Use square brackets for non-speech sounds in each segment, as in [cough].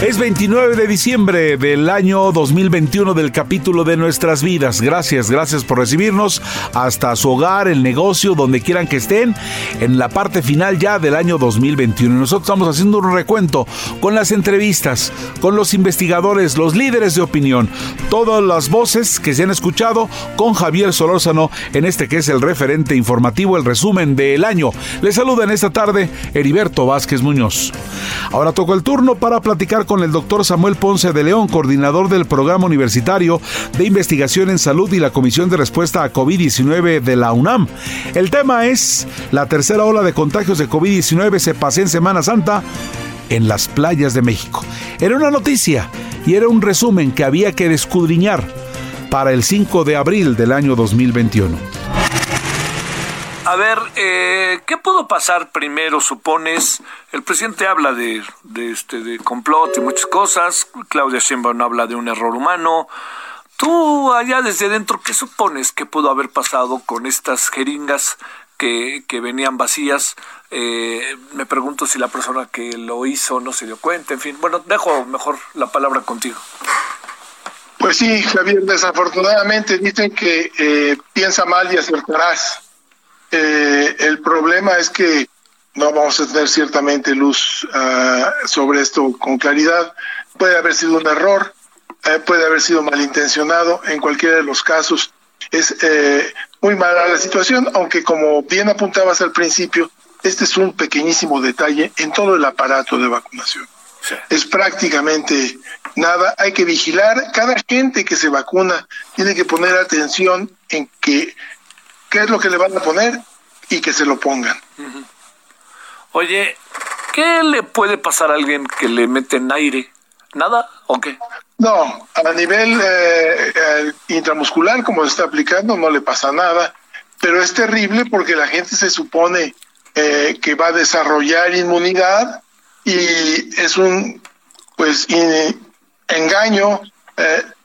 Es 29 de diciembre del año 2021 del capítulo de nuestras vidas. Gracias, gracias por recibirnos hasta su hogar, el negocio, donde quieran que estén, en la parte final ya del año 2021. Nosotros estamos haciendo un recuento con las entrevistas, con los investigadores, los líderes de opinión, todas las voces que se han escuchado con Javier Solórzano en este que es el referente informativo, el resumen del año. Les saluda en esta tarde Heriberto Vázquez Muñoz. Ahora toco el turno para platicar con el doctor Samuel Ponce de León, coordinador del Programa Universitario de Investigación en Salud y la Comisión de Respuesta a COVID-19 de la UNAM. El tema es la tercera ola de contagios de COVID-19 se pasó en Semana Santa en las playas de México. Era una noticia y era un resumen que había que descudriñar para el 5 de abril del año 2021. A ver, eh, ¿qué pudo pasar primero, supones? El presidente habla de, de, este, de complot y muchas cosas. Claudia Sheinbaum habla de un error humano. Tú, allá desde dentro, ¿qué supones que pudo haber pasado con estas jeringas que, venían vacías? Eh, me pregunto si la persona que lo hizo no se dio cuenta. En fin, bueno, dejo mejor la palabra contigo. Pues sí, Javier, desafortunadamente dicen que eh, piensa mal y acertarás. Eh, el problema es que no vamos a tener ciertamente luz uh, sobre esto con claridad. Puede haber sido un error, eh, puede haber sido malintencionado. En cualquiera de los casos es eh, muy mala la situación, aunque como bien apuntabas al principio, este es un pequeñísimo detalle en todo el aparato de vacunación. Sí. Es prácticamente nada. Hay que vigilar. Cada gente que se vacuna tiene que poner atención en que qué es lo que le van a poner y que se lo pongan. Uh -huh. Oye, ¿qué le puede pasar a alguien que le meten aire? ¿Nada o qué? No, a nivel eh, eh, intramuscular, como se está aplicando, no le pasa nada, pero es terrible porque la gente se supone eh, que va a desarrollar inmunidad y es un pues in, engaño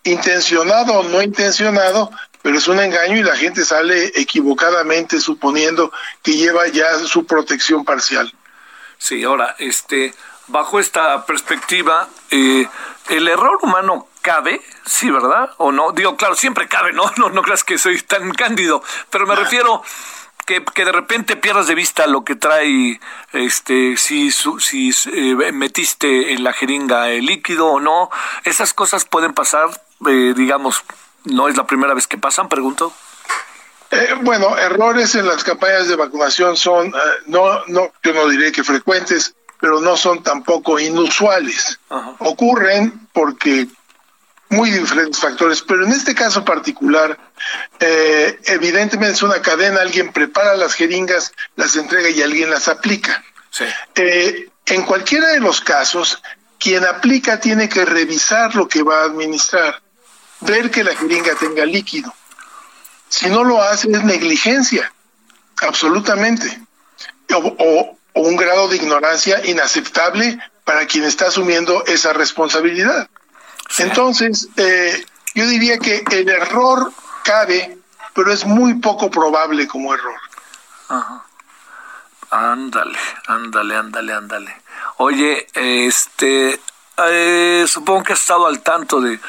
intencionado o no intencionado pero es un engaño y la gente sale equivocadamente suponiendo que lleva ya su protección parcial. Sí, ahora, este, bajo esta perspectiva, eh, el error humano cabe, sí, ¿verdad? ¿O no? Digo, claro, siempre cabe, ¿no? [laughs] No, no creas que soy tan cándido, pero me refiero que, que de repente pierdas de vista lo que trae, este, si, su, si eh, metiste en la jeringa el líquido o no. Esas cosas pueden pasar, eh, digamos, ¿No es la primera vez que pasan, pregunto? Eh, bueno, errores en las campañas de vacunación son, eh, no, no, yo no diré que frecuentes, pero no son tampoco inusuales. Ajá. Ocurren porque muy diferentes factores, pero en este caso particular, eh, evidentemente es una cadena, alguien prepara las jeringas, las entrega y alguien las aplica. Sí. En cualquiera de los casos, quien aplica tiene que revisar lo que va a administrar ver que la jeringa tenga líquido. Si no lo hace es negligencia, absolutamente. O, o, o, un grado de ignorancia inaceptable para quien está asumiendo esa responsabilidad. Entonces, eh, yo diría que el error cabe, pero es muy poco probable como error. Ajá. Ándale, ándale, ándale, ándale. Oye, este, eh, supongo que has estado al tanto de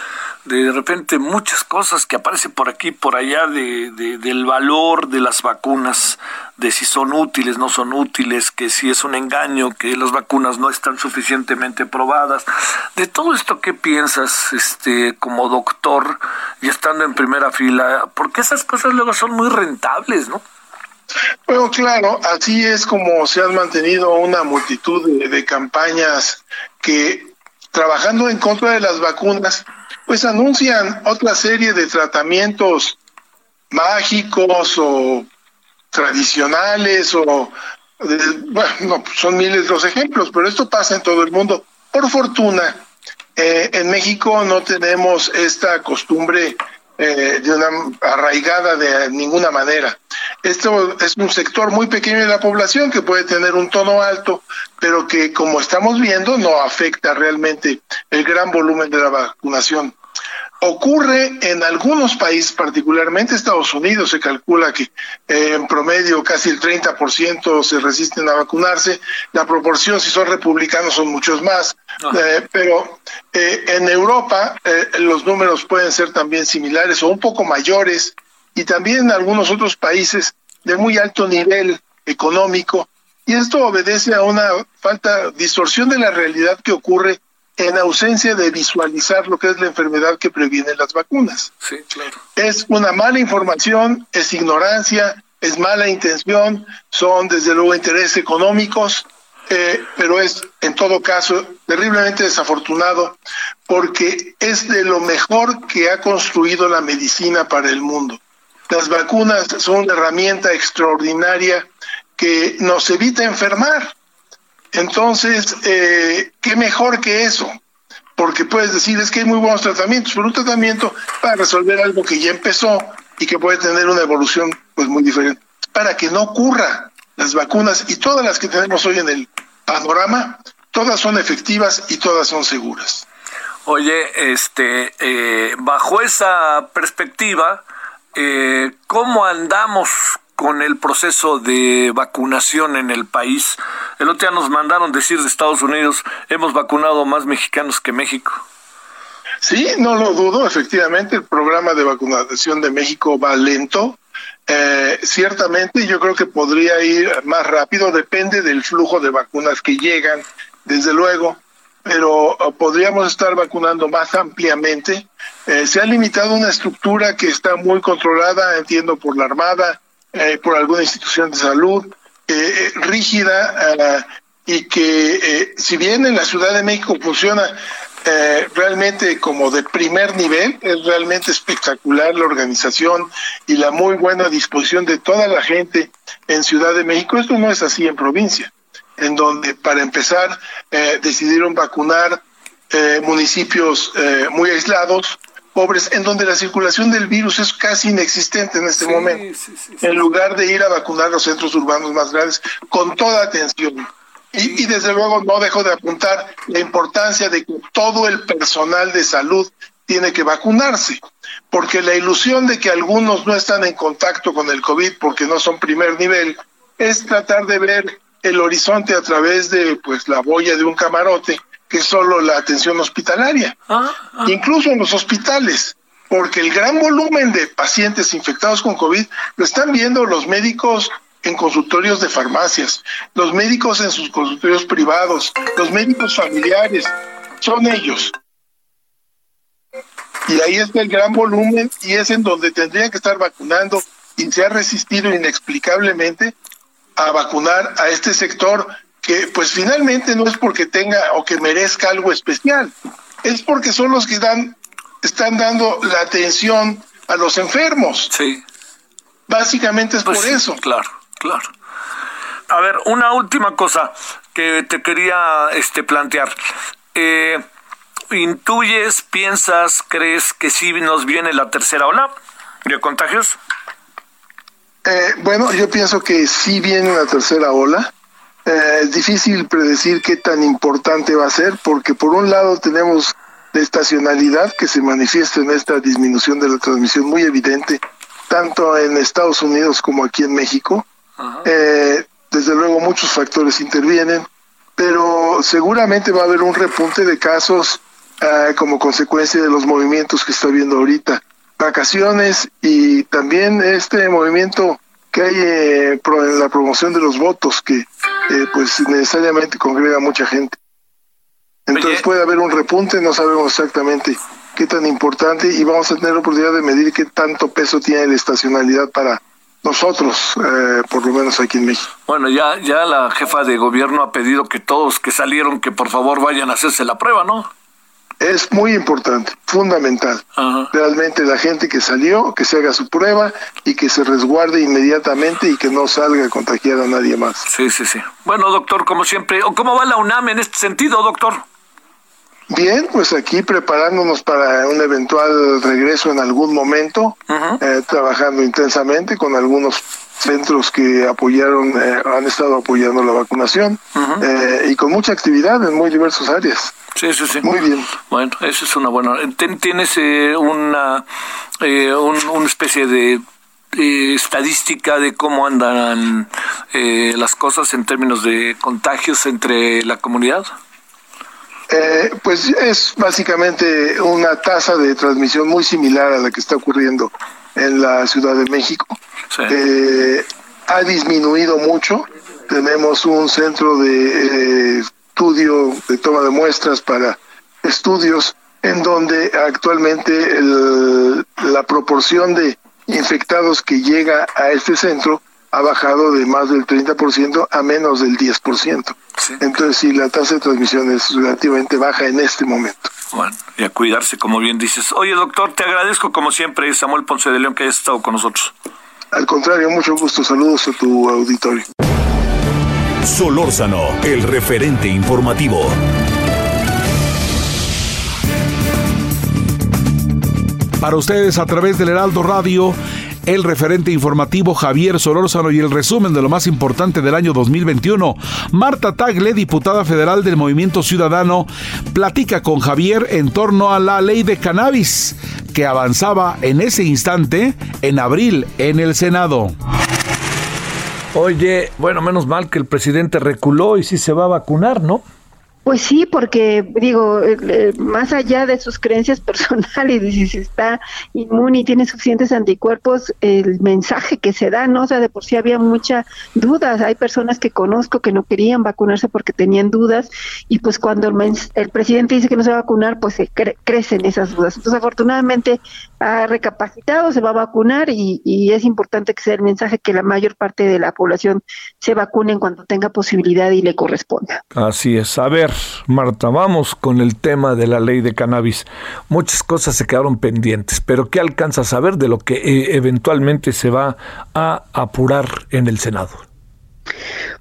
de repente muchas cosas que aparecen por aquí por allá de, de, del valor de las vacunas, de si son útiles, no son útiles, que si es un engaño, que las vacunas no están suficientemente probadas. De todo esto, ¿qué piensas este, como doctor y estando en primera fila? Porque esas cosas luego son muy rentables, ¿no? Bueno, claro, así es como se han mantenido una multitud de, campañas que, trabajando en contra de las vacunas, pues anuncian otra serie de tratamientos mágicos o tradicionales o bueno, son miles los ejemplos, pero esto pasa en todo el mundo. Por fortuna, eh, en México no tenemos esta costumbre eh, de una arraigada de ninguna manera. Esto es un sector muy pequeño de la población que puede tener un tono alto, pero que como estamos viendo no afecta realmente el gran volumen de la vacunación. Ocurre en algunos países, particularmente Estados Unidos, se calcula que eh, en promedio casi el 30% se resisten a vacunarse. La proporción, si son republicanos, son muchos más. Eh, pero eh, en Europa los números pueden ser también similares o un poco mayores. Y también en algunos otros países de muy alto nivel económico. Y esto obedece a una falta, distorsión de la realidad que ocurre en ausencia de visualizar lo que es la enfermedad que previene las vacunas. Sí, claro. Es una mala información, es ignorancia, es mala intención, son desde luego intereses económicos, eh, pero es en todo caso terriblemente desafortunado porque es de lo mejor que ha construido la medicina para el mundo. Las vacunas son una herramienta extraordinaria que nos evita enfermar entonces, eh, ¿qué mejor que eso? Porque puedes decir, es que hay muy buenos tratamientos, pero un tratamiento para resolver algo que ya empezó y que puede tener una evolución pues muy diferente. Para que no ocurra las vacunas y todas las que tenemos hoy en el panorama, todas son efectivas y todas son seguras. Oye, este, eh, bajo esa perspectiva, eh, ¿cómo andamos con el proceso de vacunación en el país. El otro día nos mandaron decir de Estados Unidos, hemos vacunado más mexicanos que México. Sí, no lo dudo, efectivamente, el programa de vacunación de México va lento. Eh, ciertamente yo creo que podría ir más rápido, depende del flujo de vacunas que llegan, desde luego, pero uh, podríamos estar vacunando más ampliamente. Eh, se ha limitado una estructura que está muy controlada, entiendo, por la Armada, eh, por alguna institución de salud eh, rígida eh, y que si bien en la Ciudad de México funciona realmente como de primer nivel, es realmente espectacular la organización y la muy buena disposición de toda la gente en Ciudad de México. Esto no es así en provincia, en donde para empezar decidieron vacunar municipios muy aislados, pobres, en donde la circulación del virus es casi inexistente en este momento, en lugar de ir a vacunar los centros urbanos más grandes con toda atención. Y, y, desde luego no dejo de apuntar la importancia de que todo el personal de salud tiene que vacunarse, porque la ilusión de que algunos no están en contacto con el COVID porque no son primer nivel es tratar de ver el horizonte a través de pues la boya de un camarote que es solo la atención hospitalaria, ah, ah. incluso en los hospitales, porque el gran volumen de pacientes infectados con COVID lo están viendo los médicos en consultorios de farmacias, los médicos en sus consultorios privados, los médicos familiares, son ellos. Y ahí está el gran volumen y es en donde tendrían que estar vacunando y se ha resistido inexplicablemente a vacunar a este sector que pues finalmente no es porque tenga o que merezca algo especial, es porque son los que dan, están dando la atención a los enfermos. Sí. Básicamente es pues por eso. Claro, claro. A ver, una última cosa que te quería este plantear. Eh, ¿Intuyes, piensas, crees que sí nos viene la tercera ola de contagios? Eh, bueno, yo pienso que sí viene una tercera ola. Eh, es difícil predecir qué tan importante va a ser, porque por un lado tenemos la estacionalidad que se manifiesta en esta disminución de la transmisión muy evidente, tanto en Estados Unidos como aquí en México. Eh, desde luego muchos factores intervienen, pero seguramente va a haber un repunte de casos eh, como consecuencia de los movimientos que está viendo ahorita. Vacaciones y también este movimiento que hay eh, en la promoción de los votos que eh, pues necesariamente congrega mucha gente. Entonces puede haber un repunte, no sabemos exactamente qué tan importante y vamos a tener la oportunidad de medir qué tanto peso tiene la estacionalidad para nosotros, eh, por lo menos aquí en México. Bueno, ya, ya la jefa de gobierno ha pedido que todos que salieron, que por favor vayan a hacerse la prueba, ¿no? Es muy importante, fundamental. Realmente la gente que salió, que se haga su prueba y que se resguarde inmediatamente y que no salga a contagiar a nadie más. Sí, sí, sí. Bueno, doctor, como siempre, ¿cómo va la UNAM en este sentido, doctor? Bien, pues aquí preparándonos para un eventual regreso en algún momento, eh, trabajando intensamente con algunos centros que apoyaron, eh, han estado apoyando la vacunación eh, y con mucha actividad en muy diversas áreas. Sí, sí, sí. Muy bien. Bueno, eso es una buena. ¿Tienes una, una especie de estadística de cómo andan las cosas en términos de contagios entre la comunidad? Eh, pues es básicamente una tasa de transmisión muy similar a la que está ocurriendo en la Ciudad de México. Eh, ha disminuido mucho. Tenemos un centro de eh, estudio, de toma de muestras para estudios, en donde actualmente la proporción de infectados que llega a este centro ha bajado de más del 30% a menos del 10%. Entonces, sí, la tasa de transmisión es relativamente baja en este momento. Y a cuidarse, como bien dices. Oye, doctor, te agradezco como siempre, Samuel Ponce de León, que hayas estado con nosotros. Al contrario, mucho gusto. Saludos a tu auditorio. Solórzano, el referente informativo. Para ustedes, a través del Heraldo Radio, el referente informativo Javier Solórzano y el resumen de lo más importante del año 2021. Marta Tagle, diputada federal del Movimiento Ciudadano, platica con Javier en torno a la ley de cannabis que avanzaba en ese instante en abril en el Senado. Oye, bueno, menos mal que el presidente reculó y sí se va a vacunar, ¿no? Pues sí, porque digo, más allá de sus creencias [laughs] personales y si está inmune y tiene suficientes anticuerpos, el mensaje que se da, ¿no? O sea, de por sí había mucha dudas. Hay personas que conozco que no querían vacunarse porque tenían dudas y pues cuando el, presidente dice que no se va a vacunar, pues se crecen esas dudas. Entonces, afortunadamente ha recapacitado, se va a vacunar y, y es importante que sea el mensaje que la mayor parte de la población se vacune en cuanto tenga posibilidad y le corresponda. Así es. A ver, Marta, vamos con el tema de la ley de cannabis. Muchas cosas se quedaron pendientes, pero ¿qué alcanza a saber de lo que eh, eventualmente se va a apurar en el Senado?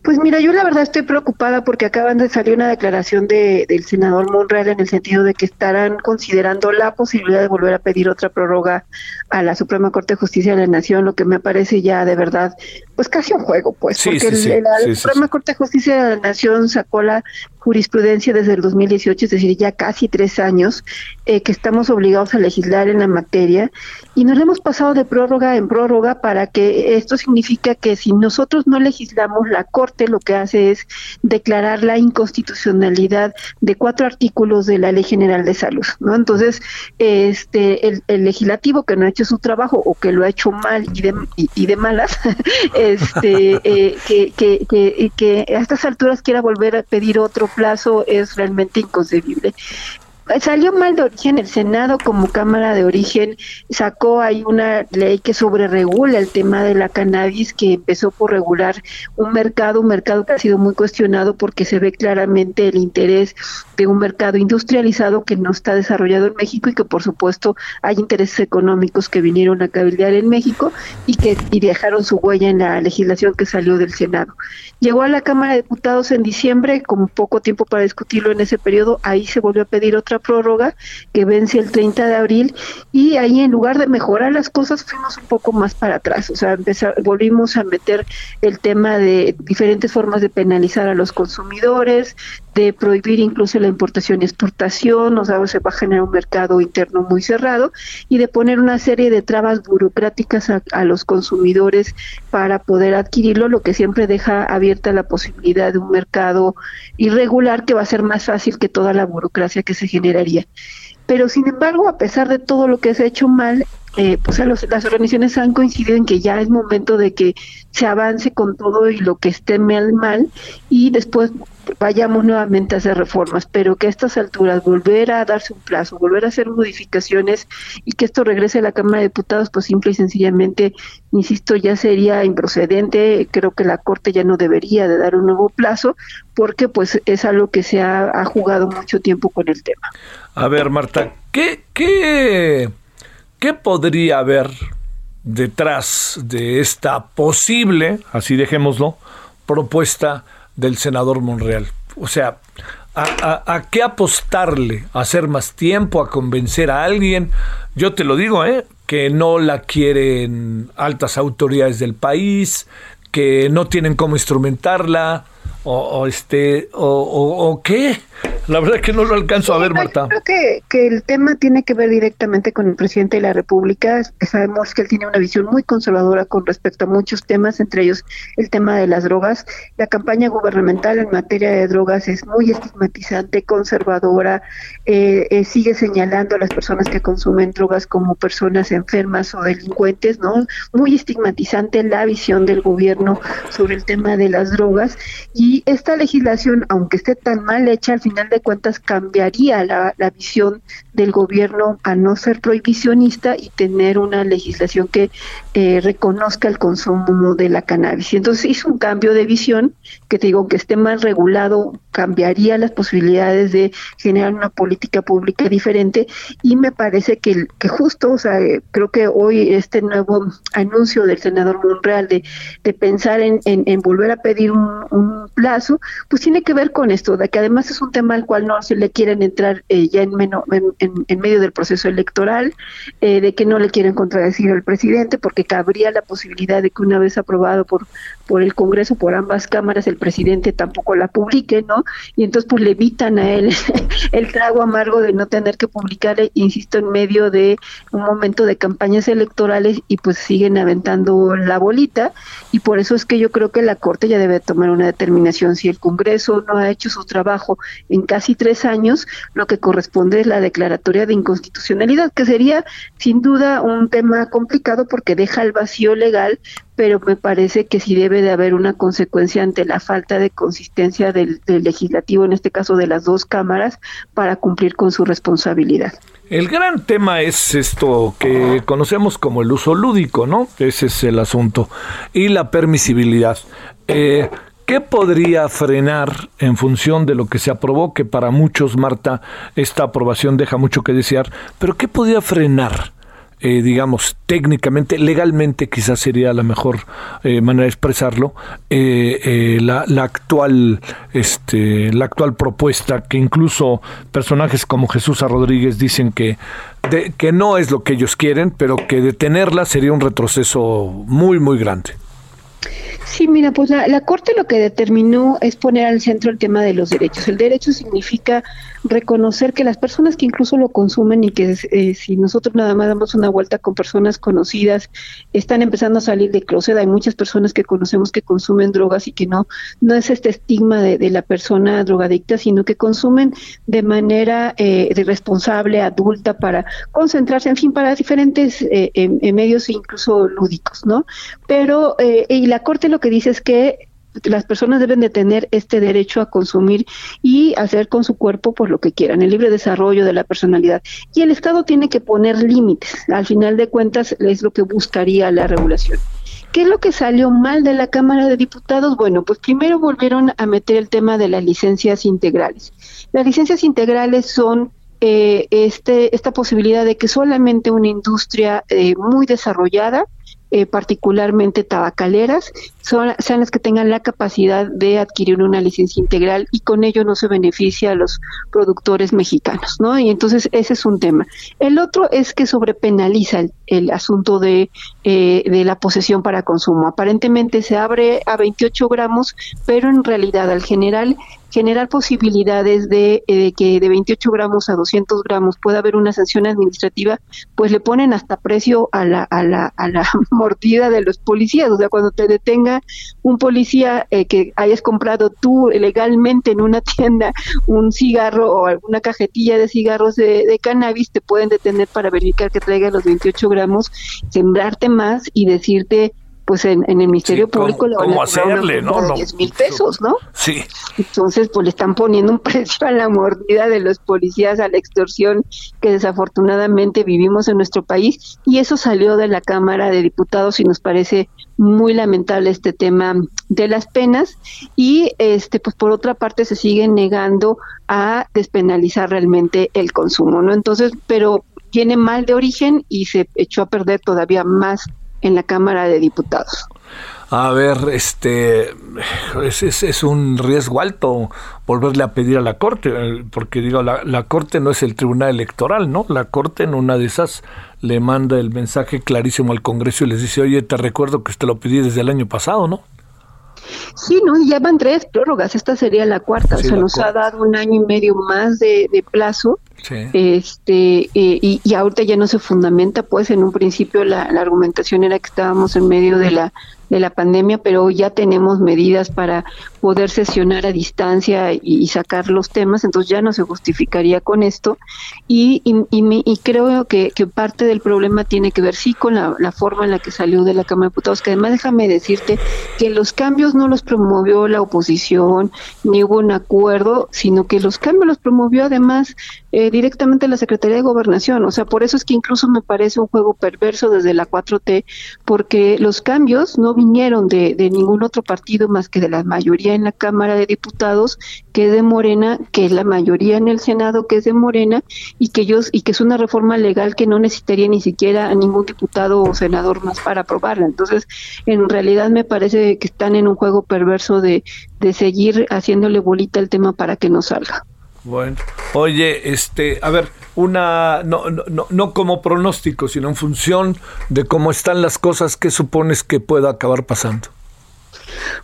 Pues mira, yo la verdad estoy preocupada porque acaban de salir una declaración de, del senador Monreal en el sentido de que estarán considerando la posibilidad de volver a pedir otra prórroga a la Suprema Corte de Justicia de la Nación, lo que me parece ya de verdad, pues casi un juego, pues, porque la Suprema Corte de Justicia de la Nación sacó la jurisprudencia desde el 2018, es decir, ya casi tres años, eh, que estamos obligados a legislar en la materia y nos hemos pasado de prórroga en prórroga para que esto significa que si nosotros no legislamos, la Corte lo que hace es declarar la inconstitucionalidad de cuatro artículos de la Ley General de Salud, ¿no? Entonces, este, el, legislativo que no ha hecho su trabajo o que lo ha hecho mal y de, y, de malas, [laughs] este, eh, que, que, que, que a estas alturas quiera volver a pedir otro plazo es realmente inconcebible salió mal de origen el Senado como Cámara de Origen sacó ahí una ley que sobreregula el tema de la cannabis que empezó por regular un mercado, un mercado que ha sido muy cuestionado porque se ve claramente el interés de un mercado industrializado que no está desarrollado en México y que por supuesto hay intereses económicos que vinieron a cabildear en México y que y dejaron su huella en la legislación que salió del Senado. Llegó a la Cámara de Diputados en diciembre con poco tiempo para discutirlo en ese periodo, ahí se volvió a pedir otra prórroga que vence el 30 de abril y ahí en lugar de mejorar las cosas fuimos un poco más para atrás, o sea, volvimos a meter el tema de diferentes formas de penalizar a los consumidores, de prohibir incluso la importación y exportación, o sea, se va a generar un mercado interno muy cerrado y de poner una serie de trabas burocráticas a, a los consumidores para poder adquirirlo, lo que siempre deja abierta la posibilidad de un mercado irregular que va a ser más fácil que toda la burocracia que se generaría. Pero sin embargo, a pesar de todo lo que se ha hecho mal, eh, pues las organizaciones han coincidido en que ya es momento de que se avance con todo y lo que esté mal, mal y después vayamos nuevamente a hacer reformas, pero que a estas alturas volver a darse un plazo, volver a hacer modificaciones y que esto regrese a la Cámara de Diputados, pues simple y sencillamente, insisto, ya sería improcedente, creo que la Corte ya no debería de dar un nuevo plazo, porque pues es algo que se ha, ha jugado mucho tiempo con el tema. A ver, Marta, ¿qué, qué ¿Qué podría haber detrás de esta posible, así dejémoslo, propuesta del senador Monreal? O sea, ¿a, qué apostarle? ¿A hacer más tiempo? ¿A convencer a alguien? Yo te lo digo, ¿eh? que no la quieren altas autoridades del país, que no tienen cómo instrumentarla, o, este o, o, qué la verdad es que no lo alcanzo a ver Marta. creo que, que, el tema tiene que ver directamente con el presidente de la república. Sabemos que él tiene una visión muy conservadora con respecto a muchos temas entre ellos el tema de las drogas. La campaña gubernamental en materia de drogas es muy estigmatizante conservadora eh, eh, sigue señalando a las personas que consumen drogas como personas enfermas o delincuentes no muy estigmatizante la visión del gobierno sobre el tema de las drogas. Y y esta legislación, aunque esté tan mal hecha, al final de cuentas cambiaría la, visión del gobierno a no ser prohibicionista y tener una legislación que eh, reconozca el consumo de la cannabis. Entonces hizo un cambio de visión que te digo que esté mal regulado cambiaría las posibilidades de generar una política pública diferente y me parece que, que justo, o sea, creo que hoy este nuevo anuncio del senador Monreal de, de pensar en, en, volver a pedir un plazo, pues tiene que ver con esto, de que además es un tema al cual no se le quieren entrar eh, ya en, en, medio del proceso electoral, eh, de que no le quieren contradecir al presidente, porque cabría la posibilidad de que una vez aprobado por, por el Congreso, por ambas cámaras, el presidente tampoco la publique, ¿no? Y entonces pues le evitan a él [laughs] el trago amargo de no tener que publicar, insisto, en medio de un momento de campañas electorales y pues siguen aventando la bolita y por eso es que yo creo que la Corte ya debe tomar una determinación si el Congreso no ha hecho su trabajo en casi tres años, lo que corresponde es la declaratoria de inconstitucionalidad, que sería sin duda un tema complicado porque deja el vacío legal, pero me parece que sí debe de haber una consecuencia ante la falta de consistencia del, legislativo, en este caso de las dos cámaras, para cumplir con su responsabilidad. El gran tema es esto que conocemos como el uso lúdico, ¿no? Ese es el asunto. Y la permisibilidad. Eh, ¿Qué podría frenar en función de lo que se aprobó? Que para muchos, Marta, esta aprobación deja mucho que desear, pero ¿qué podría frenar? Eh, digamos, técnicamente, legalmente quizás sería la mejor eh, manera de expresarlo, eh, la, la, actual, este, la actual propuesta, que incluso personajes como Jesús Rodríguez dicen que, que no es lo que ellos quieren, pero que detenerla sería un retroceso muy, muy grande. Sí, mira, pues la, la, Corte lo que determinó es poner al centro el tema de los derechos. El derecho significa reconocer que las personas que incluso lo consumen y que eh, si nosotros nada más damos una vuelta con personas conocidas, están empezando a salir de closet. Hay muchas personas que conocemos que consumen drogas y que no, no es este estigma de, la persona drogadicta, sino que consumen de manera eh, responsable, adulta, para concentrarse, en fin, para diferentes eh, en, medios incluso lúdicos, ¿no? Pero, eh, y la Corte lo que dice es que las personas deben de tener este derecho a consumir y hacer con su cuerpo por lo que quieran, el libre desarrollo de la personalidad. Y el Estado tiene que poner límites. Al final de cuentas es lo que buscaría la regulación. ¿Qué es lo que salió mal de la Cámara de Diputados? Bueno, pues primero volvieron a meter el tema de las licencias integrales. Las licencias integrales son eh, este, esta posibilidad de que solamente una industria eh, muy desarrollada eh, particularmente tabacaleras, son, sean las que tengan la capacidad de adquirir una licencia integral y con ello no se beneficia a los productores mexicanos, ¿no? Y entonces ese es un tema. El otro es que sobrepenaliza el, asunto de, eh, de la posesión para consumo. Aparentemente se abre a 28 gramos, pero en realidad al general generar posibilidades de, eh, que de 28 gramos a 200 gramos pueda haber una sanción administrativa, pues le ponen hasta precio a la, a la, a la [laughs] mordida de los policías. O sea, cuando te detengan, un policía eh, que hayas comprado tú legalmente en una tienda un cigarro o alguna cajetilla de cigarros de, de cannabis, te pueden detener para verificar que traiga los 28 gramos, sembrarte más y decirte pues en, el Ministerio Público le van a hacerle, ¿no? De 10 mil pesos, ¿no? Sí. Entonces, pues le están poniendo un [laughs] precio a la mordida de los policías, a la extorsión que desafortunadamente vivimos en nuestro país y eso salió de la Cámara de Diputados y nos parece muy lamentable este tema de las penas y este pues por otra parte se sigue negando a despenalizar realmente el consumo, ¿no? Entonces, pero tiene mal de origen y se echó a perder todavía más en la Cámara de Diputados. A ver, este es, es, un riesgo alto volverle a pedir a la Corte, porque digo, la, la, Corte no es el Tribunal Electoral, ¿no? La Corte en una de esas le manda el mensaje clarísimo al Congreso y les dice, oye, te recuerdo que te lo pedí desde el año pasado, ¿no? Sí, no, ya van tres prórrogas, esta sería la cuarta, o sea, nos ha dado un año y medio más de, plazo, este, eh, y, y, ahorita ya no se fundamenta, pues en un principio la, la argumentación era que estábamos en medio de la de la pandemia, pero ya tenemos medidas para poder sesionar a distancia y, sacar los temas, entonces ya no se justificaría con esto. Y, y, creo que, parte del problema tiene que ver sí con la, forma en la que salió de la Cámara de Diputados, que además déjame decirte que los cambios no los promovió la oposición, ni hubo un acuerdo, sino que los cambios los promovió además eh, directamente la Secretaría de Gobernación. O sea, por eso es que incluso me parece un juego perverso desde la 4T, porque los cambios no vinieron de, de ningún otro partido más que de la mayoría en la Cámara de Diputados, que es de Morena, que es la mayoría en el Senado, que es de Morena, y que ellos, y que es una reforma legal que no necesitaría ni siquiera a ningún diputado o senador más para aprobarla. Entonces, en realidad me parece que están en un juego perverso de, de seguir haciéndole bolita el tema para que no salga. Bueno, oye, este, a ver, una, no, no, no como pronóstico, sino en función de cómo están las cosas, ¿qué supones que pueda acabar pasando?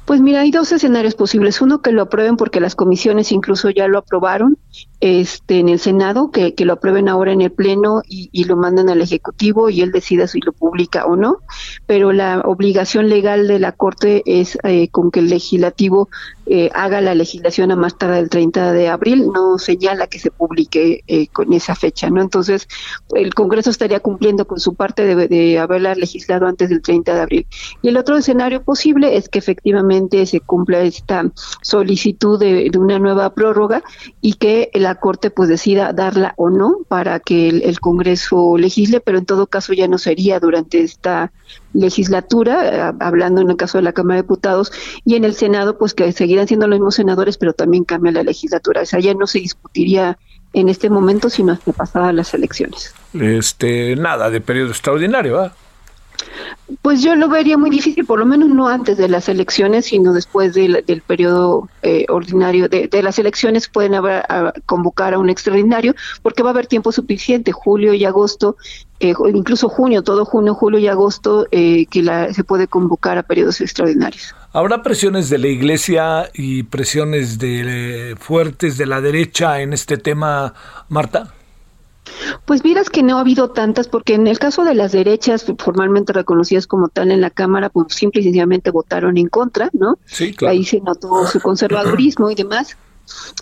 Pues mira, hay dos escenarios posibles. Uno, que lo aprueben porque las comisiones incluso ya lo aprobaron este, en el Senado, que, que lo aprueben ahora en el Pleno y, lo manden al Ejecutivo y él decida si lo publica o no. Pero la obligación legal de la Corte es eh, con que el Legislativo eh, haga la legislación a más tarde del 30 de abril, no señala que se publique eh, con esa fecha, ¿no? Entonces, el Congreso estaría cumpliendo con su parte de, de haberla legislado antes del 30 de abril. Y el otro escenario posible es que efectivamente se cumpla esta solicitud de, de una nueva prórroga y que la Corte pues decida darla o no para que el, Congreso legisle, pero en todo caso ya no sería durante esta legislatura, eh, hablando en el caso de la Cámara de Diputados, y en el Senado, pues que seguirán siendo los mismos senadores, pero también cambia la legislatura. O sea, ya no se discutiría en este momento, sino hasta pasadas las elecciones. Este, nada de periodo extraordinario, ¿verdad? Pues yo lo vería muy difícil, por lo menos no antes de las elecciones, sino después del, del periodo eh, ordinario de, de, las elecciones pueden haber, convocar a un extraordinario, porque va a haber tiempo suficiente, julio y agosto, eh, incluso junio, todo junio, julio y agosto, eh, que la, se puede convocar a periodos extraordinarios. ¿Habrá presiones de la Iglesia y presiones de, fuertes de la derecha en este tema, Marta? Pues miras que no ha habido tantas, porque en el caso de las derechas formalmente reconocidas como tal en la Cámara, pues simple y sencillamente votaron en contra, ¿no? Sí, claro. Ahí se notó su conservadurismo y demás.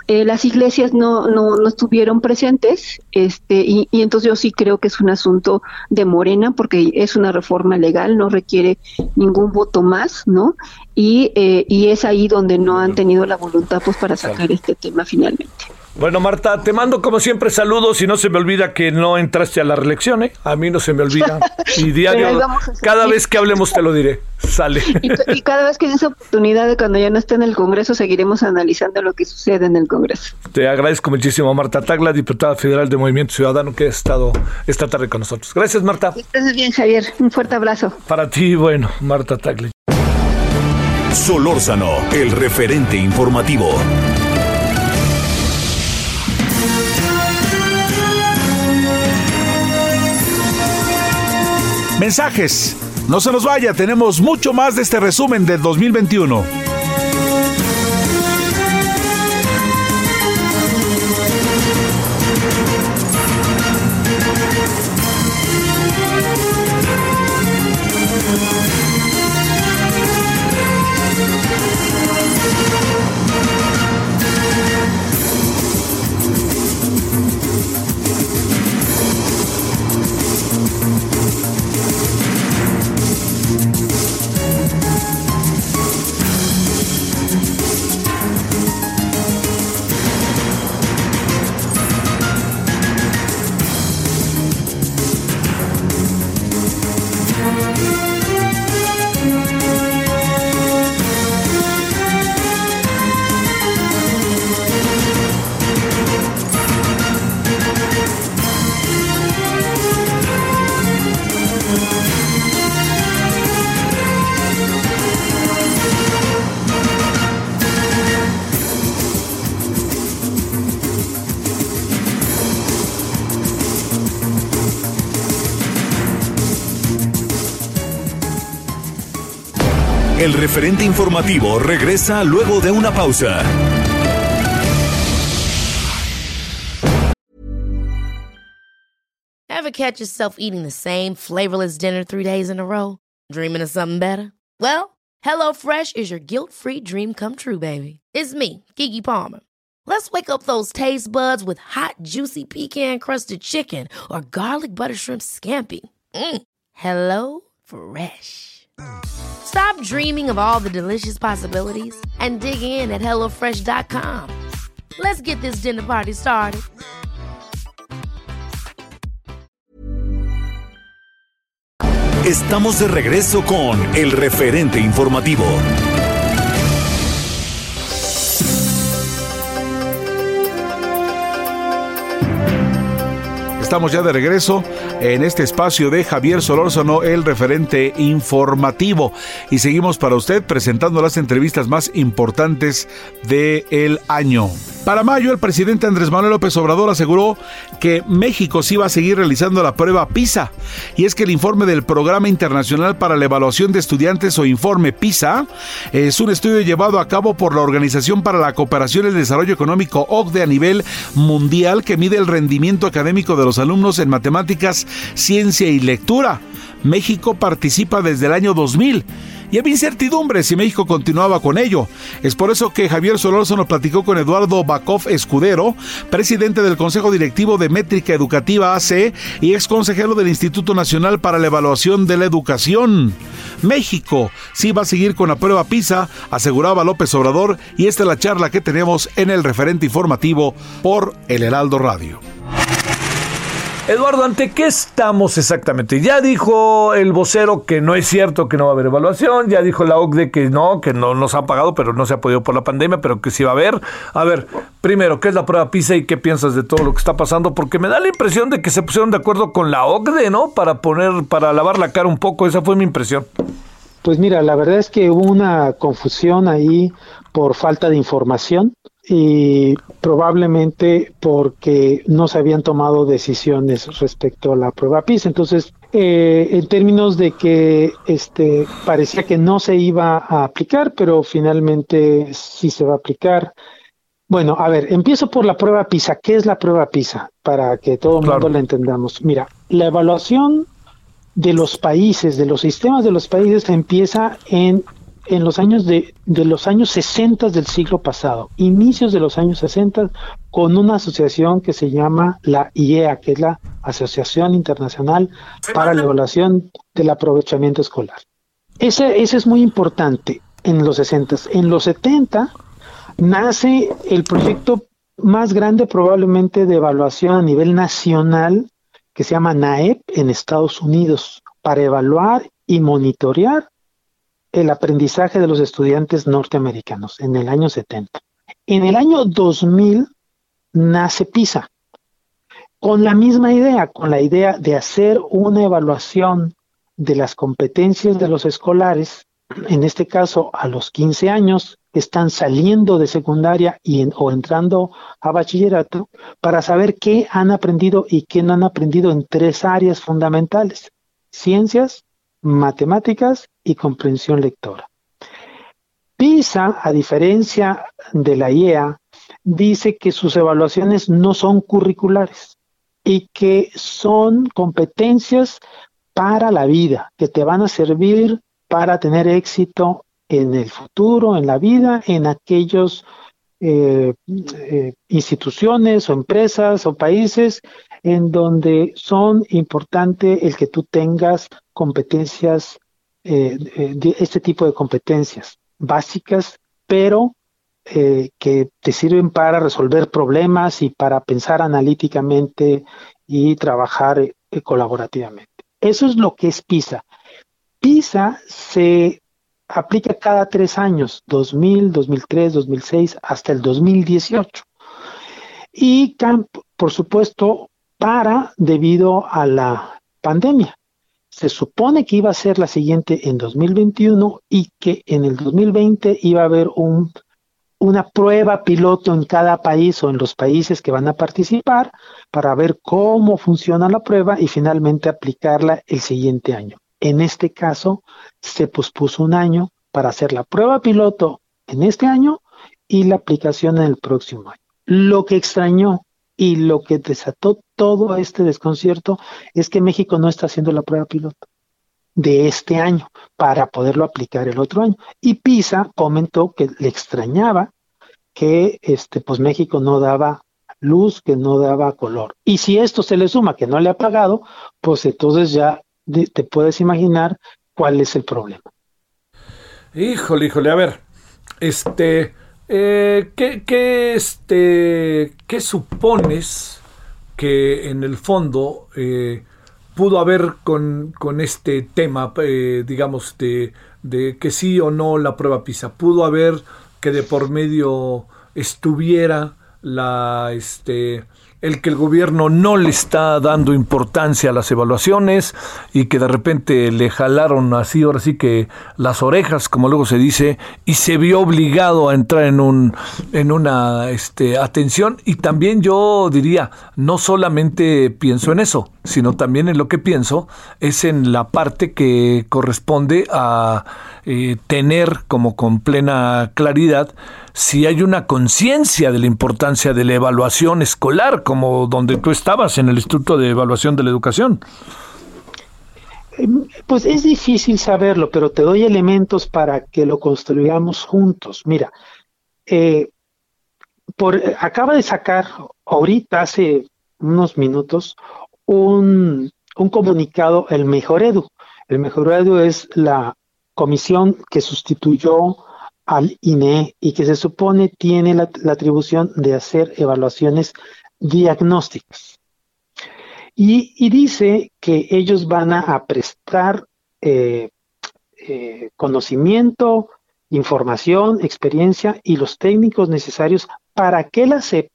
Eh, las iglesias no, no, no, estuvieron presentes, este, y, y, entonces yo sí creo que es un asunto de Morena, porque es una reforma legal, no requiere ningún voto más, ¿no? Y, eh, y es ahí donde no han tenido la voluntad pues para sacar este tema finalmente. Bueno, Marta, te mando como siempre saludos y no se me olvida que no entraste a la reelección, ¿eh? A mí no se me olvida. [laughs] Y diario, cada vez que hablemos te lo diré. Sale. [laughs] Y, y, cada vez que esa oportunidad de cuando ya no esté en el Congreso, seguiremos analizando lo que sucede en el Congreso. Te agradezco muchísimo, Marta Tagla, diputada federal de Movimiento Ciudadano, que ha estado esta tarde con nosotros. Gracias, Marta. Estás bien, Javier. Un fuerte abrazo. Para ti, bueno, Marta Tagla. Solórzano, el referente informativo. Mensajes. No se nos vaya, tenemos mucho más de este resumen del 2021. El referente informativo regresa luego de una pausa. Ever catch yourself eating the same flavorless dinner three days in a row? Dreaming of something better? Well, HelloFresh is your guilt-free dream come true, baby. It's me, Kiki Palmer. Let's wake up those taste buds with hot, juicy pecan crusted chicken or garlic butter shrimp scampi. Mm. Hello Fresh. Stop dreaming of all the delicious possibilities and dig in at HelloFresh.com. Let's get this dinner party started. Estamos de regreso con el referente informativo. Estamos ya de regreso en este espacio de Javier Solórzano, el referente informativo. Y seguimos para usted presentando las entrevistas más importantes del año. Para mayo, el presidente Andrés Manuel López Obrador aseguró que México sí va a seguir realizando la prueba PISA. Y es que el informe del Programa Internacional para la Evaluación de Estudiantes o Informe PISA es un estudio llevado a cabo por la Organización para la Cooperación y el Desarrollo Económico OCDE a nivel mundial que mide el rendimiento académico de los alumnos en matemáticas, ciencia y lectura. México participa desde el año 2000 y había incertidumbre si México continuaba con ello. Es por eso que Javier Solórzano platicó con Eduardo Bakov Escudero, presidente del Consejo Directivo de Métrica Educativa AC y ex consejero del Instituto Nacional para la Evaluación de la Educación. México sí va a seguir con la prueba PISA, aseguraba López Obrador, y esta es la charla que tenemos en el referente informativo por El Heraldo Radio. Eduardo, ¿ante qué estamos exactamente? Ya dijo el vocero que no es cierto que no va a haber evaluación, ya dijo la OCDE que no, que no nos ha pagado, pero no se ha podido por la pandemia, pero que sí va a haber. A ver, primero, ¿qué es la prueba PISA y qué piensas de todo lo que está pasando? Porque me da la impresión de que se pusieron de acuerdo con la OCDE, ¿no? Para poner, para lavar la cara un poco, esa fue mi impresión. Pues mira, la verdad es que hubo una confusión ahí por falta de información y probablemente porque no se habían tomado decisiones respecto a la prueba PISA. Entonces, eh, en términos de que este parecía que no se iba a aplicar, pero finalmente sí se va a aplicar. Bueno, a ver, empiezo por la prueba PISA. ¿Qué es la prueba PISA? Para que todo el mundo la entendamos. Mira, la evaluación de los países, de los sistemas de los países, empieza en en los años de, de los años 60 del siglo pasado, inicios de los años 60, con una asociación que se llama la IEA, que es la Asociación Internacional para la Evaluación del Aprovechamiento Escolar. Ese, ese es muy importante en los 60. En los 70 nace el proyecto más grande probablemente de evaluación a nivel nacional que se llama NAEP en Estados Unidos para evaluar y monitorear el aprendizaje de los estudiantes norteamericanos en el año 70. En el año 2000 nace PISA, con la misma idea, con la idea de hacer una evaluación de las competencias de los escolares, en este caso a los 15 años, están saliendo de secundaria y o entrando a bachillerato, para saber qué han aprendido y qué no han aprendido en tres áreas fundamentales, ciencias, matemáticas y comprensión lectora. PISA, a diferencia de la IEA, dice que sus evaluaciones no son curriculares y que son competencias para la vida, que te van a servir para tener éxito en el futuro, en la vida, en aquellos eh, eh, instituciones o empresas o países en donde son importante el que tú tengas competencias, eh, de este tipo de competencias básicas, pero que te sirven para resolver problemas y para pensar analíticamente y trabajar colaborativamente. Eso es lo que es PISA. PISA se aplica cada tres años, 2000, 2003, 2006, hasta el 2018. Y, por supuesto, para debido a la pandemia. Se supone que iba a ser la siguiente en 2021 y que en el 2020 iba a haber un, una prueba piloto en cada país o en los países que van a participar para ver cómo funciona la prueba y finalmente aplicarla el siguiente año. En este caso, se pospuso un año para hacer la prueba piloto en este año y la aplicación en el próximo año. Lo que extrañó y lo que desató todo este desconcierto es que México no está haciendo la prueba piloto de este año para poderlo aplicar el otro año. Y PISA comentó que le extrañaba que este, pues México no daba luz, que no daba color. Y si esto se le suma que no le ha pagado, pues entonces ya te puedes imaginar cuál es el problema. Híjole, híjole, a ver, este, eh, ¿qué, qué, este, ¿qué supones que en el fondo eh, pudo haber con, con este tema, eh, digamos, de, de que sí o no la prueba PISA? ¿Pudo haber que de por medio estuviera la, este, el que el gobierno no le está dando importancia a las evaluaciones y que de repente le jalaron así, ahora sí que las orejas, como luego se dice, y se vio obligado a entrar en un en una este, atención. Y también yo diría, no solamente pienso en eso, sino también en lo que pienso es en la parte que corresponde a eh, tener como con plena claridad si hay una conciencia de la importancia de la evaluación escolar, como donde tú estabas en el Instituto de Evaluación de la Educación. Em, pues es difícil saberlo, pero te doy elementos para que lo construyamos juntos. Mira, eh, por, acaba de sacar ahorita, hace unos minutos, un, un comunicado, el Mejor Edu. El Mejor Edu es la comisión que sustituyó al INE y que se supone tiene la, atribución de hacer evaluaciones diagnósticas. Y, dice que ellos van a, prestar eh, eh, conocimiento, información, experiencia y los técnicos necesarios para que la SEP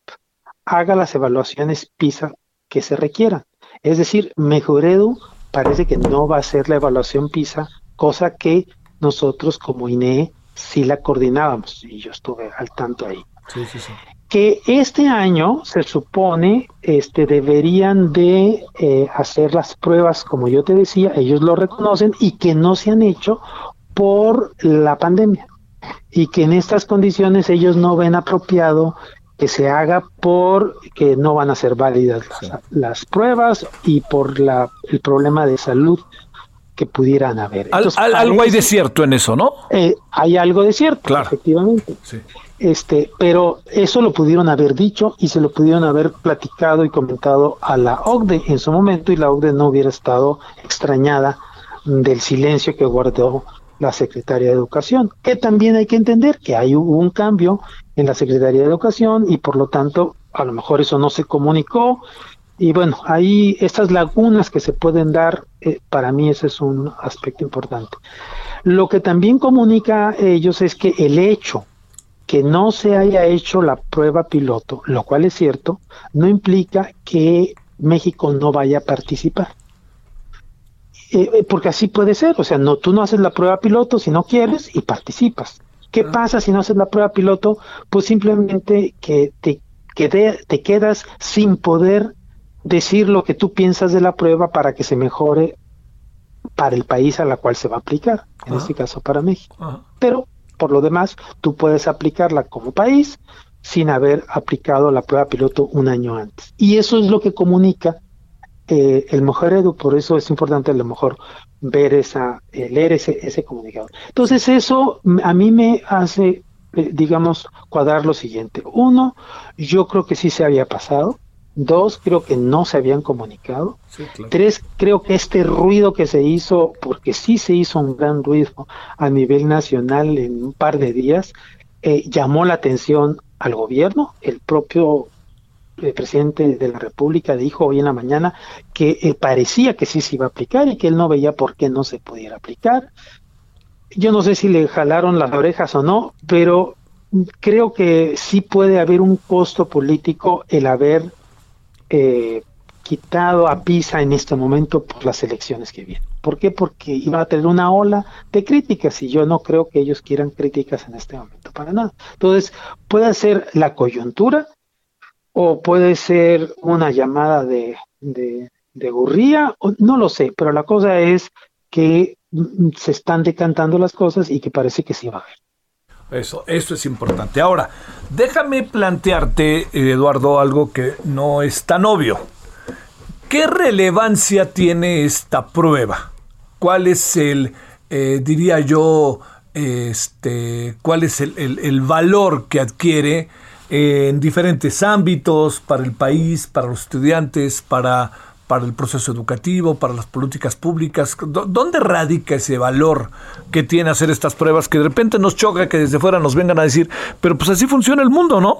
haga las evaluaciones PISA que se requieran. Es decir, Mejoredu parece que no va a hacer la evaluación PISA, cosa que nosotros como INE sí la coordinábamos y yo estuve al tanto ahí. Que este año se supone este, deberían de eh, hacer las pruebas, como yo te decía, ellos lo reconocen y que no se han hecho por la pandemia. Y que en estas condiciones ellos no ven apropiado que se haga por que no van a ser válidas las, pruebas y por la, el problema de salud que pudieran haber. algo hay de cierto en eso, ¿no? Eh, hay algo de cierto, efectivamente. Este, pero eso lo pudieron haber dicho y se lo pudieron haber platicado y comentado a la OCDE en su momento y la OCDE no hubiera estado extrañada del silencio que guardó la Secretaría de Educación, que también hay que entender que hay un cambio en la Secretaría de Educación y por lo tanto a lo mejor eso no se comunicó y bueno, ahí estas lagunas que se pueden dar, eh, para mí ese es un aspecto importante. Lo que también comunica ellos es que el hecho que no se haya hecho la prueba piloto, lo cual es cierto, no implica que México no vaya a participar. Eh, eh, porque así puede ser, o sea, no, tú no haces la prueba piloto si no quieres y participas. ¿Qué ah. pasa si no haces la prueba piloto? Pues simplemente que te, te quedas sin poder decir lo que tú piensas de la prueba para que se mejore para el país a la cual se va a aplicar, en este caso para México. Pero por lo demás, tú puedes aplicarla como país sin haber aplicado la prueba piloto un año antes. Y eso es lo que comunica eh, el mejor edu, por eso es importante a lo mejor ver esa, eh, leer ese, ese comunicado. Entonces eso a mí me hace, eh, digamos, cuadrar lo siguiente. Uno, yo creo que sí se había pasado, Dos, creo que no se habían comunicado. Tres, creo que este ruido que se hizo, porque sí se hizo un gran ruido a nivel nacional en un par de días, eh, llamó la atención al gobierno. El propio eh, presidente de la República dijo hoy en la mañana que eh, parecía que sí se iba a aplicar y que él no veía por qué no se pudiera aplicar. Yo no sé si le jalaron las orejas o no, pero creo que sí puede haber un costo político el haber eh, quitado a Pisa en este momento por las elecciones que vienen. ¿Por qué? Porque iba a tener una ola de críticas y yo no creo que ellos quieran críticas en este momento para nada. Entonces, puede ser la coyuntura o puede ser una llamada de, de, de gurría, o, no lo sé, pero la cosa es que mm, se están decantando las cosas y que parece que sí va a haber. Eso, eso es importante. Ahora, déjame plantearte, Eduardo, algo que no es tan obvio. ¿Qué relevancia tiene esta prueba? ¿Cuál es el, eh, diría yo, este, cuál es el, valor que adquiere en diferentes ámbitos para el país, para los estudiantes, para, para el proceso educativo, para las políticas públicas? ¿Dónde radica ese valor que tiene hacer estas pruebas que de repente nos choca que desde fuera nos vengan a decir, pero pues así funciona el mundo, ¿no?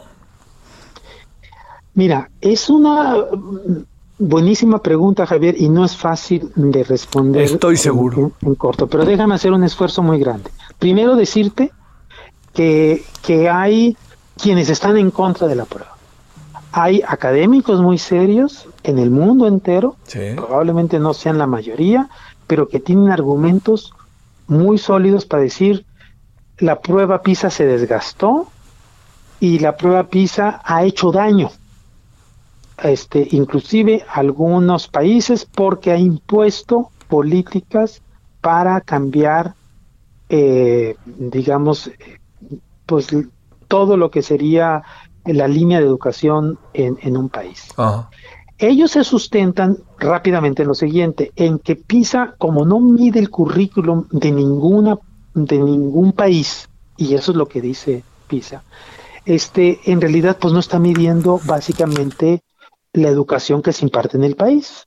Mira, es una buenísima pregunta, Javier, y no es fácil de responder. Estoy seguro. En, corto, pero déjame hacer un esfuerzo muy grande. Primero decirte que, que hay quienes están en contra de la prueba. Hay académicos muy serios en el mundo entero, probablemente no sean la mayoría, pero que tienen argumentos muy sólidos para decir la prueba PISA se desgastó y la prueba PISA ha hecho daño, este, inclusive algunos países, porque ha impuesto políticas para cambiar eh, digamos, pues todo lo que sería la línea de educación en, un país. Ellos se sustentan rápidamente en lo siguiente, en que PISA, como no mide el currículum de ninguna, de ningún país, y eso es lo que dice PISA, este, en realidad pues no está midiendo básicamente la educación que se imparte en el país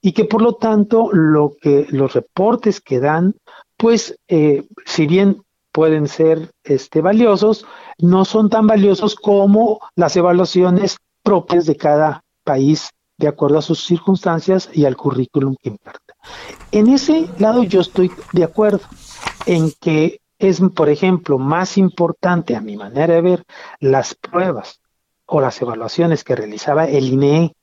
y que por lo tanto lo que los reportes que dan pues eh, si bien pueden ser este, valiosos, no son tan valiosos como las evaluaciones propias de cada país de acuerdo a sus circunstancias y al currículum que imparte. En ese lado yo estoy de acuerdo en que es, por ejemplo, más importante a mi manera de ver las pruebas o las evaluaciones que realizaba el INE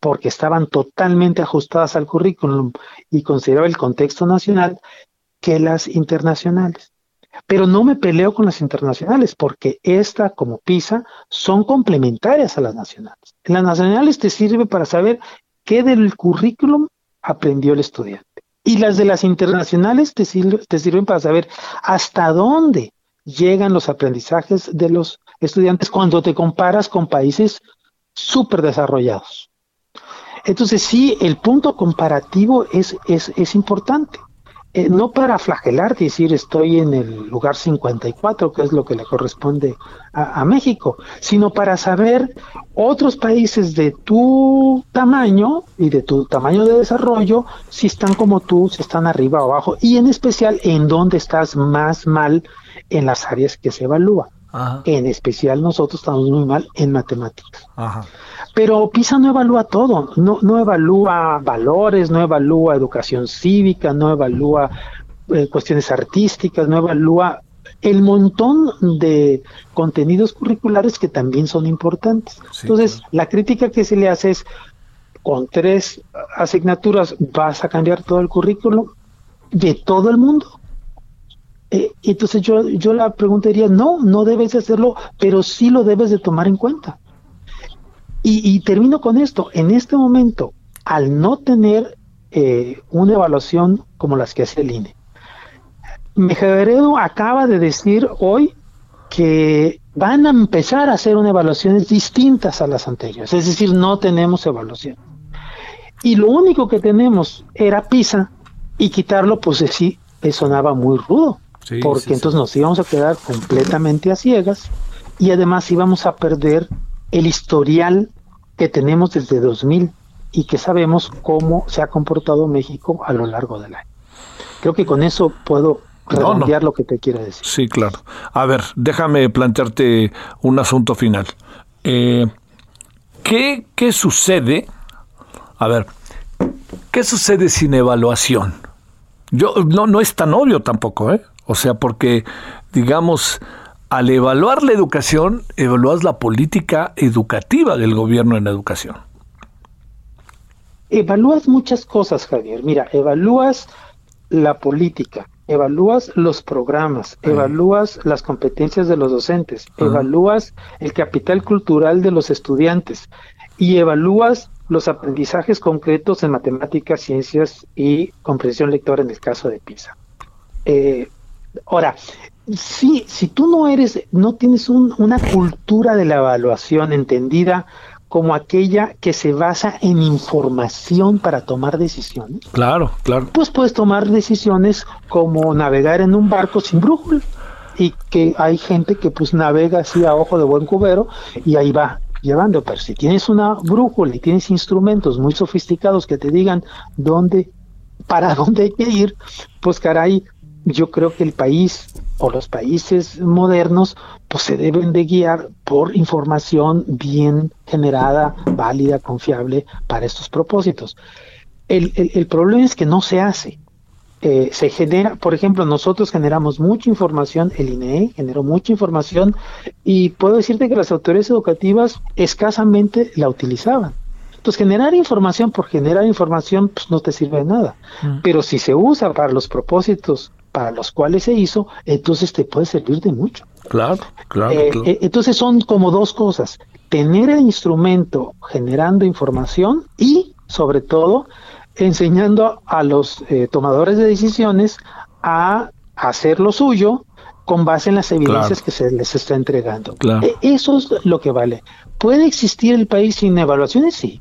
porque estaban totalmente ajustadas al currículum y consideraba el contexto nacional que las internacionales. Pero no me peleo con las internacionales porque esta como PISA son complementarias a las nacionales. las nacionales te sirve para saber qué del currículum aprendió el estudiante. Y las de las internacionales te, te sirven para saber hasta dónde llegan los aprendizajes de los estudiantes cuando te comparas con países súper desarrollados. Entonces sí, el punto comparativo es, es, es importante. Eh, no para flagelar, decir estoy en el lugar 54, que es lo que le corresponde a, México, sino para saber otros países de tu tamaño y de tu tamaño de desarrollo, si están como tú, si están arriba o abajo, y en especial en dónde estás más mal en las áreas que se En especial nosotros estamos muy mal en matemáticas. Pero PISA no evalúa todo, no, no evalúa valores, no evalúa educación cívica, no evalúa eh, cuestiones artísticas, no evalúa el montón de contenidos curriculares que también son importantes. Entonces, la crítica que se le hace es, con tres asignaturas vas a cambiar todo el currículum de todo el mundo. Eh, entonces yo, yo la preguntaría, no, no debes hacerlo, pero sí lo debes de tomar en cuenta. Y, termino con esto, en este momento, al no tener eh, una evaluación como las que hace el INE, Mejaveredo acaba de decir hoy que van a empezar a hacer unas evaluaciones distintas a las anteriores, es decir, no tenemos evaluación. Y lo único que tenemos era PISA y quitarlo, pues sí, sonaba muy rudo porque entonces nos íbamos a quedar completamente a ciegas y además íbamos a perder el historial que tenemos desde 2000 y que sabemos cómo se ha comportado México a lo largo del año. Creo que con eso puedo redondear lo que te quiero decir. Sí, claro. A ver, déjame plantearte un asunto final. Eh, ¿qué, ¿Qué sucede? A ver, ¿qué sucede sin evaluación? Yo no, no es tan obvio tampoco, ¿eh? O sea, porque, digamos, al evaluar la educación, evalúas la política educativa del gobierno en educación. Evalúas muchas cosas, Javier. Mira, evalúas la política, evalúas los programas, evalúas las competencias de los docentes, evalúas el capital cultural de los estudiantes y evalúas los aprendizajes concretos en matemáticas, ciencias y comprensión lectora en el caso de PISA. Eh, ahora, si, si tú no eres, no tienes una cultura de la evaluación entendida como aquella que se basa en información para tomar decisiones. Claro, claro. Pues puedes tomar decisiones como navegar en un barco sin brújula y que hay gente que pues navega así a ojo de buen cubero y ahí va llevando, pero si tienes una brújula y tienes instrumentos muy sofisticados que te digan dónde, para [laughs] dónde hay que ir, pues caray, yo creo que el país o los países modernos pues se deben de guiar por información bien generada, válida, confiable para estos propósitos. El, el, problema es que no se hace. Eh, se genera, por ejemplo, nosotros generamos mucha información, el INE generó mucha información y puedo decirte que las autoridades educativas escasamente la utilizaban. Entonces, generar información por generar información pues, no te sirve de nada. Mm. Pero si se usa para los propósitos para los cuales se hizo, entonces te puede servir de mucho. Claro, claro, eh, eh, entonces son como dos cosas, tener el instrumento generando información y, sobre todo, enseñando a los eh, tomadores de decisiones a hacer lo suyo con base en las evidencias que se les está entregando. eso es lo que vale. ¿Puede existir el país sin evaluaciones? Sí,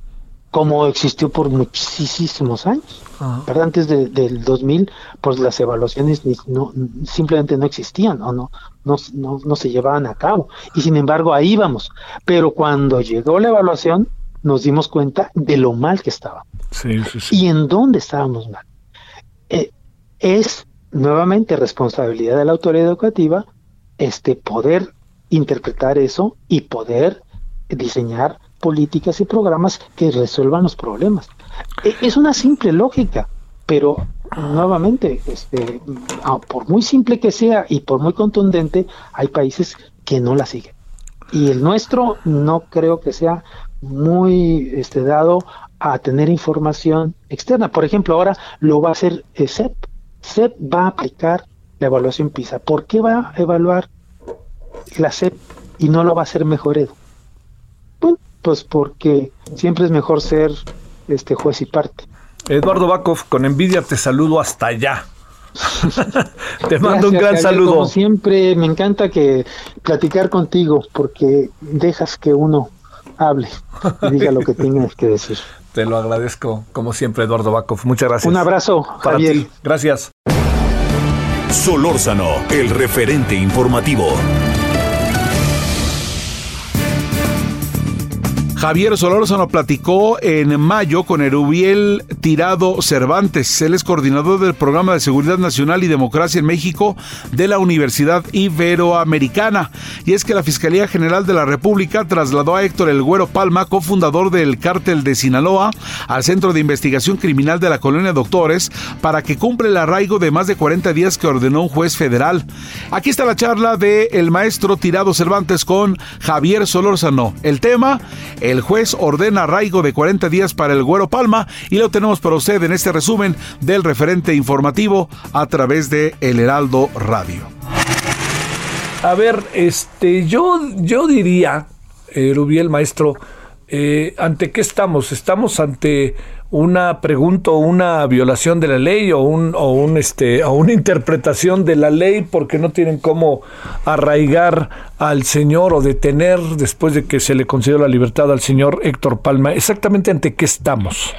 como existió por muchísimos años. ¿Verdad? Antes del 2000, pues las evaluaciones no, simplemente no existían o no, no, no, se llevaban a cabo. Y sin embargo, ahí vamos. Pero cuando llegó la evaluación, nos dimos cuenta de lo mal que estaba. Y en dónde estábamos mal. Eh, es nuevamente responsabilidad de la autoridad educativa este poder interpretar eso y poder diseñar políticas y programas que resuelvan los problemas. E, es una simple lógica, pero nuevamente, este, por muy simple que sea y por muy contundente, hay países que no la siguen. Y el nuestro no creo que sea muy este, dado a tener información externa. Por ejemplo, ahora lo va a hacer CEP. CEP va a aplicar la evaluación PISA. ¿Por qué va a evaluar la CEP y no lo va a hacer mejor Edu? Pues porque siempre es mejor ser este juez y parte. Eduardo Bakov, con envidia te saludo hasta allá. [laughs] te mando un gran saludo. Como siempre, me encanta que platicar contigo porque dejas que uno hable y diga lo que [laughs] tienes que decir. Te lo agradezco, como siempre, Eduardo Bakov. Muchas gracias. Un abrazo, para ti. Gracias. Solórzano, el referente informativo. Javier Solórzano platicó en mayo con Erubiel Tirado Cervantes. Él es coordinador del Programa de Seguridad Nacional y Democracia en México de la Universidad Iberoamericana. Y es que la Fiscalía General de la República trasladó a Héctor El Güero Palma, cofundador del cártel de Sinaloa, al Centro de Investigación Criminal de la Colonia Doctores para que cumpla el arraigo de más de 40 días que ordenó un juez federal. Aquí está la charla de el maestro Tirado Cervantes con Javier Solórzano. El tema el juez ordena arraigo de 40 días para el Güero Palma y lo tenemos para usted en este resumen del referente informativo a través de El Heraldo Radio. A ver, este, yo, yo diría, eh, Rubiel, maestro, eh, ¿ante qué estamos? Estamos ante una pregunta o una violación de la ley o un, o un este o una interpretación de la ley porque no tienen cómo arraigar al señor o detener después de que se le concedió la libertad al señor Héctor Palma. Exactamente ante qué estamos.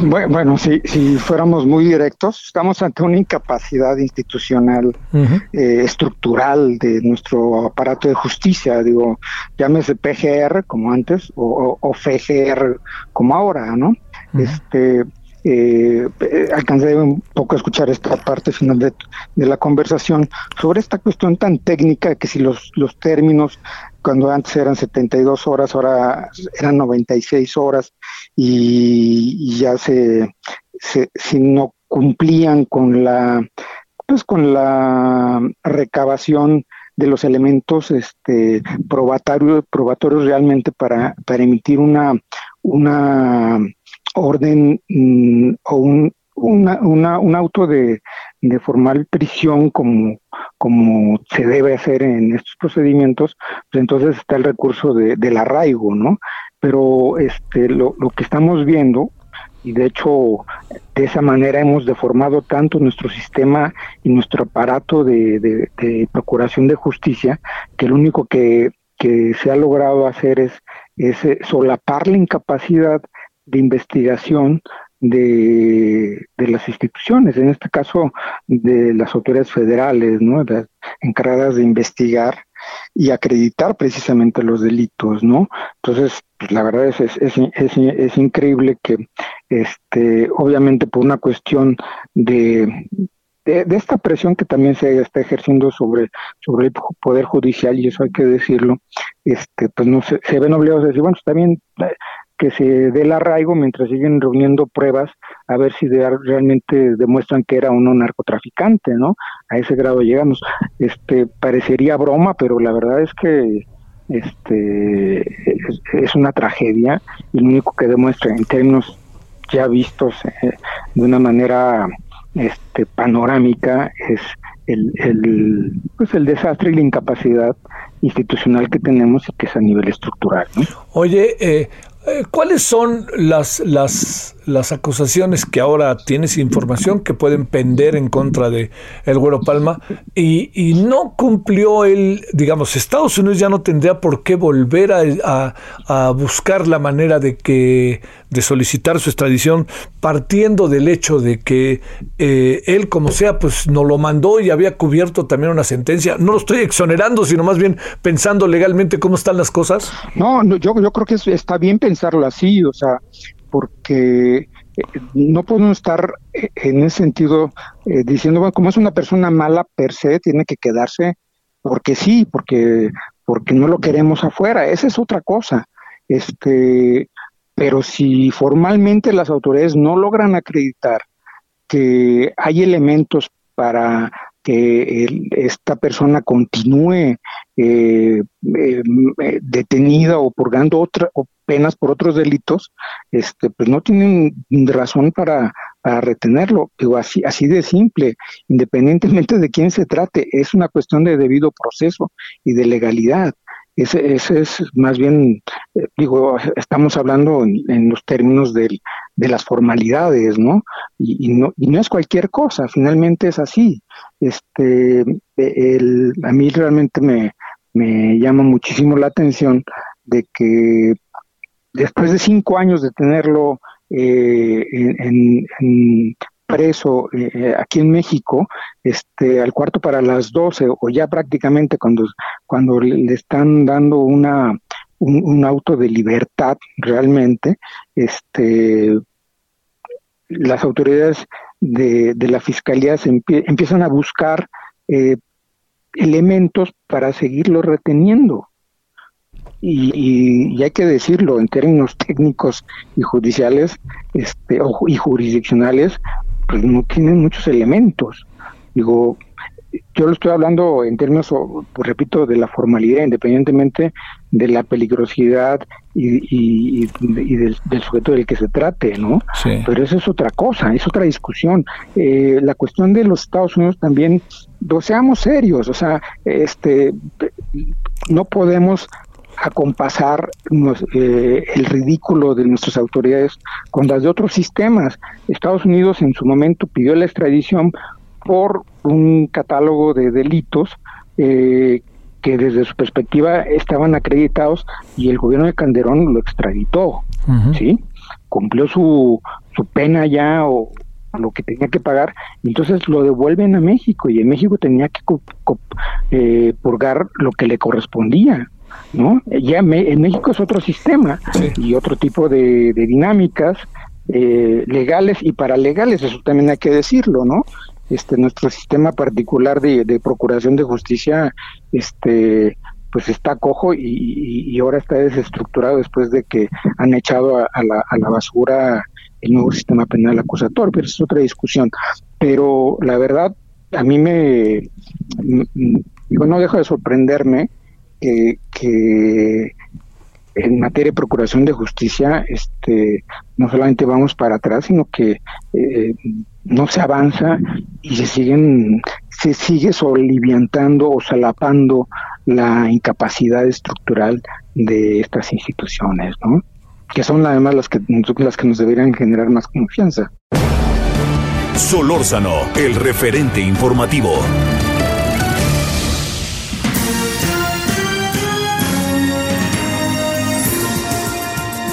Bueno, si, si fuéramos muy directos, estamos ante una incapacidad institucional, eh, estructural de nuestro aparato de justicia, digo, llámese PGR como antes o, o, FGR como ahora, ¿no? Este, eh, alcancé un poco a escuchar esta parte final de, de, la conversación sobre esta cuestión tan técnica que si los, los términos cuando antes eran 72 horas, ahora eran 96 horas y, ya se, si no cumplían con la pues con la recabación de los elementos este probatorios probatorios realmente para, para emitir una una orden mm, o un una, una, un auto de, de formal prisión como, como se debe hacer en estos procedimientos, pues entonces está el recurso de, del arraigo, ¿no? Pero este, lo, lo que estamos viendo y de hecho de esa manera hemos deformado tanto nuestro sistema y nuestro aparato de, de, procuración de justicia que lo único que, que, se ha logrado hacer es, es solapar la incapacidad de investigación de, de, las instituciones, en este caso de las autoridades federales, ¿no? encargadas de investigar y acreditar precisamente los delitos, ¿no? Entonces, pues la verdad es, es, es, es, increíble que, este, obviamente por una cuestión de, de, esta presión que también se está ejerciendo sobre, sobre el poder judicial, y eso hay que decirlo, este, pues no se, se ven obligados a decir, bueno, está bien, que se dé el arraigo mientras siguen reuniendo pruebas a ver si realmente demuestran que era uno narcotraficante, ¿no? A ese grado llegamos. Este parecería broma, pero la verdad es que este es, una tragedia y lo único que demuestra en términos ya vistos eh, de una manera este panorámica es el, el, pues el desastre y la incapacidad institucional que tenemos y que es a nivel estructural. ¿no? Oye, eh, ¿Cuáles son las, las, las acusaciones que ahora tienes información que pueden pender en contra de el Güero Palma? Y, y no cumplió el, digamos, Estados Unidos ya no tendría por qué volver a, a, buscar la manera de que de solicitar su extradición partiendo del hecho de que eh, él como sea pues no lo mandó y había cubierto también una sentencia. No lo estoy exonerando, sino más bien pensando legalmente cómo están las cosas. No, yo, yo creo que está bien pensarlo así, o sea, porque eh, no podemos estar eh, en ese sentido diciendo, bueno, como es una persona mala per se, tiene que quedarse porque sí, porque porque no lo queremos afuera, esa es otra cosa. Este, pero si formalmente las autoridades no logran acreditar que hay elementos para que esta persona continúe eh, eh, detenida o purgando otra, o penas por otros delitos, este, pues no tienen razón para, para retenerlo. Digo, así, así de simple, independientemente de quién se trate, es una cuestión de debido proceso y de legalidad. Ese, ese es más bien, eh, digo, estamos hablando en, los términos del, de las formalidades, ¿no? Y, no? y no es cualquier cosa, finalmente es así. Este, el, a mí realmente me, me llama muchísimo la atención de que después de cinco años de tenerlo eh, en, en, preso eh, eh, aquí en México, este, al cuarto para las doce o ya prácticamente cuando, cuando le están dando una, un, auto de libertad realmente, este, las autoridades de, de la fiscalía se empiezan a buscar eh, elementos para seguirlo reteniendo. Y, y, hay que decirlo en términos técnicos y judiciales este, y jurisdiccionales, pues no tienen muchos elementos. Digo, yo lo estoy hablando en términos, pues repito, de la formalidad, independientemente de la peligrosidad y, del, sujeto del que se trate, ¿no? Pero eso es otra cosa, es otra discusión. Eh, la cuestión de los Estados Unidos también, seamos serios, o sea, este, no podemos acompasar eh, el ridículo de nuestras autoridades con las de otros sistemas. Estados Unidos en su momento pidió la extradición por un catálogo de delitos eh, que desde su perspectiva estaban acreditados y el gobierno de Calderón lo extraditó, ¿sí? Cumplió su, su pena ya o lo que tenía que pagar, entonces lo devuelven a México y en México tenía que eh, purgar lo que le correspondía. ¿No? Ya en México es otro sistema y otro tipo de, dinámicas eh, legales y paralegales, eso también hay que decirlo, ¿no? Este, nuestro sistema particular de, procuración de justicia, este, pues está cojo y, ahora está desestructurado después de que han echado a, la, a la basura el nuevo sistema penal acusatorio, pero es otra discusión. Pero la verdad, a mí me, digo, no dejo de sorprenderme que, en materia de procuración de justicia, este, no solamente vamos para atrás, sino que eh, no se avanza y se siguen, se sigue soliviantando o salapando la incapacidad estructural de estas instituciones, ¿no? Que son además las que, las que nos deberían generar más confianza. Solórzano, el referente informativo.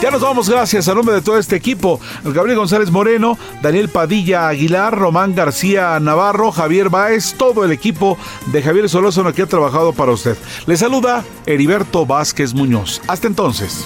Ya nos vamos, gracias a nombre de todo este equipo. Gabriel González Moreno, Daniel Padilla Aguilar, Román García Navarro, Javier Báez, todo el equipo de Javier Solórzano que ha trabajado para usted. Le saluda Heriberto Vázquez Muñoz. Hasta entonces.